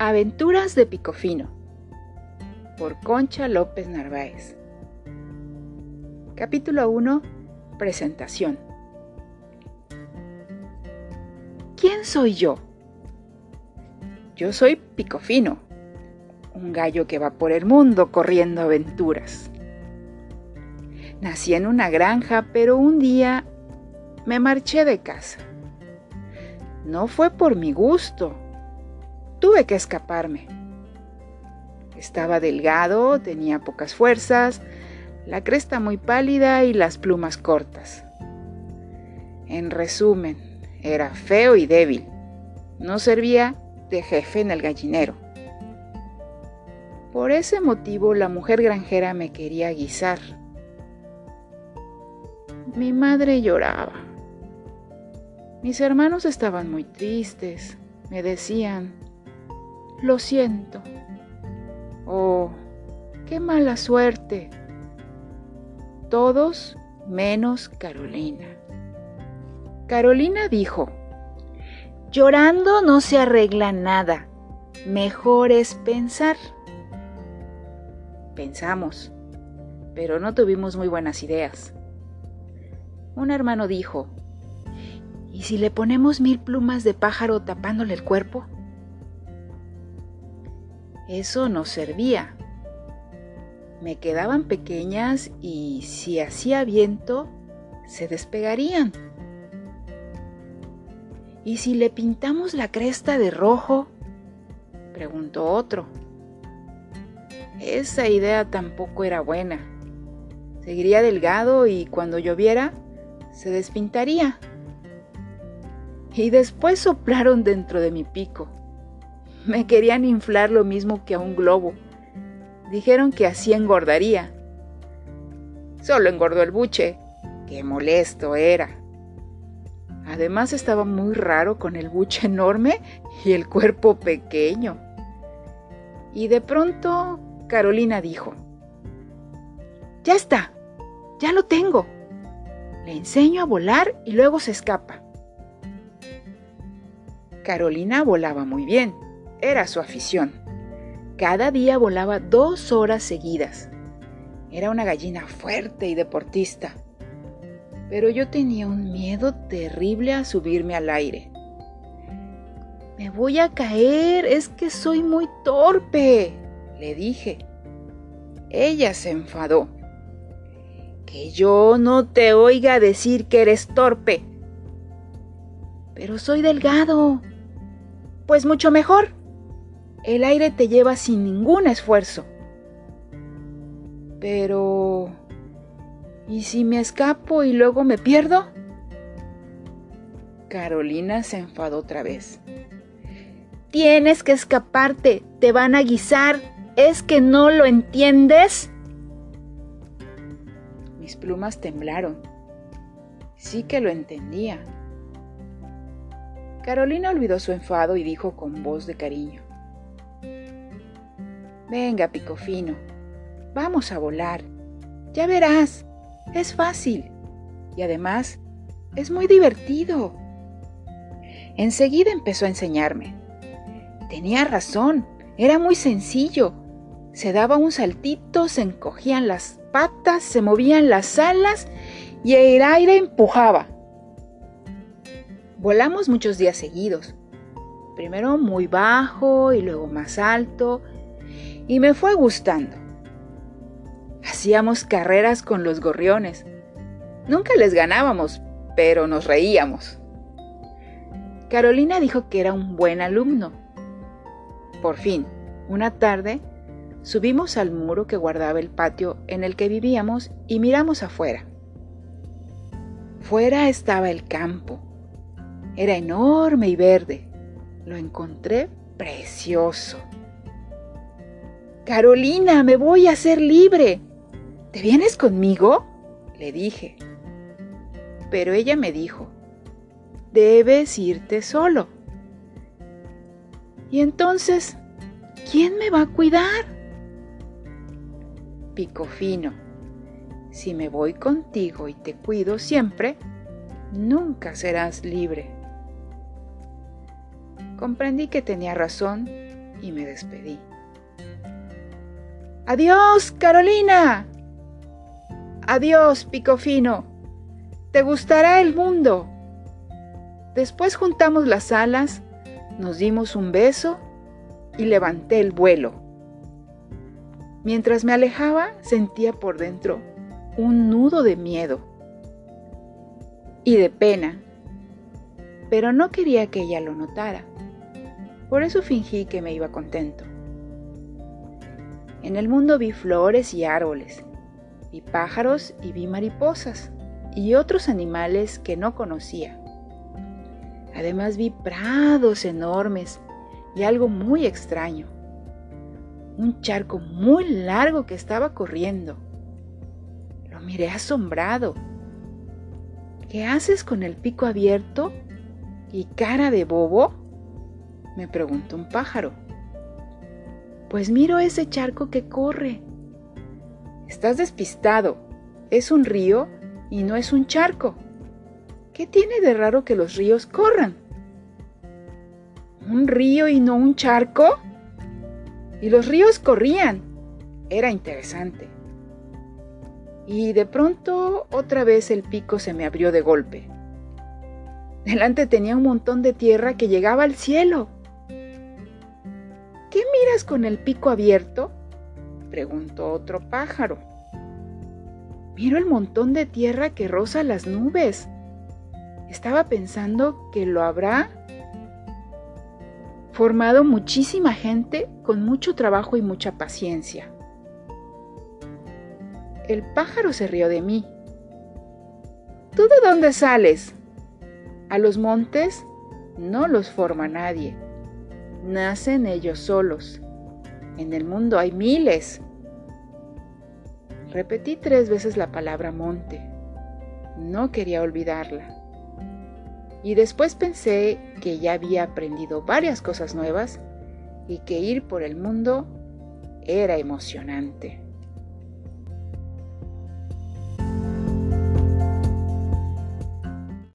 Aventuras de Picofino por Concha López Narváez. Capítulo 1. Presentación. ¿Quién soy yo? Yo soy Picofino, un gallo que va por el mundo corriendo aventuras. Nací en una granja, pero un día me marché de casa. No fue por mi gusto, tuve que escaparme. Estaba delgado, tenía pocas fuerzas, la cresta muy pálida y las plumas cortas. En resumen, era feo y débil. No servía de jefe en el gallinero. Por ese motivo la mujer granjera me quería guisar. Mi madre lloraba. Mis hermanos estaban muy tristes. Me decían, lo siento. Oh, qué mala suerte. Todos menos Carolina. Carolina dijo, llorando no se arregla nada, mejor es pensar. Pensamos, pero no tuvimos muy buenas ideas. Un hermano dijo, ¿y si le ponemos mil plumas de pájaro tapándole el cuerpo? Eso no servía. Me quedaban pequeñas y si hacía viento, se despegarían. ¿Y si le pintamos la cresta de rojo? preguntó otro. Esa idea tampoco era buena. Seguiría delgado y cuando lloviera, se despintaría. Y después soplaron dentro de mi pico. Me querían inflar lo mismo que a un globo. Dijeron que así engordaría. Solo engordó el buche. Qué molesto era. Además estaba muy raro con el buche enorme y el cuerpo pequeño. Y de pronto Carolina dijo, Ya está, ya lo tengo. Le enseño a volar y luego se escapa. Carolina volaba muy bien era su afición. Cada día volaba dos horas seguidas. Era una gallina fuerte y deportista. Pero yo tenía un miedo terrible a subirme al aire. Me voy a caer, es que soy muy torpe, le dije. Ella se enfadó. Que yo no te oiga decir que eres torpe. Pero soy delgado. Pues mucho mejor el aire te lleva sin ningún esfuerzo. Pero... ¿Y si me escapo y luego me pierdo? Carolina se enfadó otra vez. Tienes que escaparte, te van a guisar. ¿Es que no lo entiendes? Mis plumas temblaron. Sí que lo entendía. Carolina olvidó su enfado y dijo con voz de cariño. Venga, Picofino, vamos a volar. Ya verás, es fácil. Y además, es muy divertido. Enseguida empezó a enseñarme. Tenía razón, era muy sencillo. Se daba un saltito, se encogían las patas, se movían las alas y el aire empujaba. Volamos muchos días seguidos. Primero muy bajo y luego más alto y me fue gustando. Hacíamos carreras con los gorriones. Nunca les ganábamos, pero nos reíamos. Carolina dijo que era un buen alumno. Por fin, una tarde, subimos al muro que guardaba el patio en el que vivíamos y miramos afuera. Fuera estaba el campo. Era enorme y verde. Lo encontré precioso. Carolina, me voy a hacer libre. ¿Te vienes conmigo? Le dije. Pero ella me dijo, debes irte solo. Y entonces, ¿quién me va a cuidar? Picofino, si me voy contigo y te cuido siempre, nunca serás libre. Comprendí que tenía razón y me despedí. Adiós, Carolina. Adiós, Picofino. Te gustará el mundo. Después juntamos las alas, nos dimos un beso y levanté el vuelo. Mientras me alejaba, sentía por dentro un nudo de miedo y de pena, pero no quería que ella lo notara. Por eso fingí que me iba contento. En el mundo vi flores y árboles, vi pájaros y vi mariposas y otros animales que no conocía. Además vi prados enormes y algo muy extraño. Un charco muy largo que estaba corriendo. Lo miré asombrado. ¿Qué haces con el pico abierto y cara de bobo? me preguntó un pájaro. Pues miro ese charco que corre. Estás despistado. Es un río y no es un charco. ¿Qué tiene de raro que los ríos corran? ¿Un río y no un charco? Y los ríos corrían. Era interesante. Y de pronto otra vez el pico se me abrió de golpe. Delante tenía un montón de tierra que llegaba al cielo. ¿Qué miras con el pico abierto? preguntó otro pájaro. Miro el montón de tierra que roza las nubes. Estaba pensando que lo habrá formado muchísima gente con mucho trabajo y mucha paciencia. El pájaro se rió de mí. ¿Tú de dónde sales? A los montes no los forma nadie nacen ellos solos. En el mundo hay miles. Repetí tres veces la palabra monte. No quería olvidarla. Y después pensé que ya había aprendido varias cosas nuevas y que ir por el mundo era emocionante.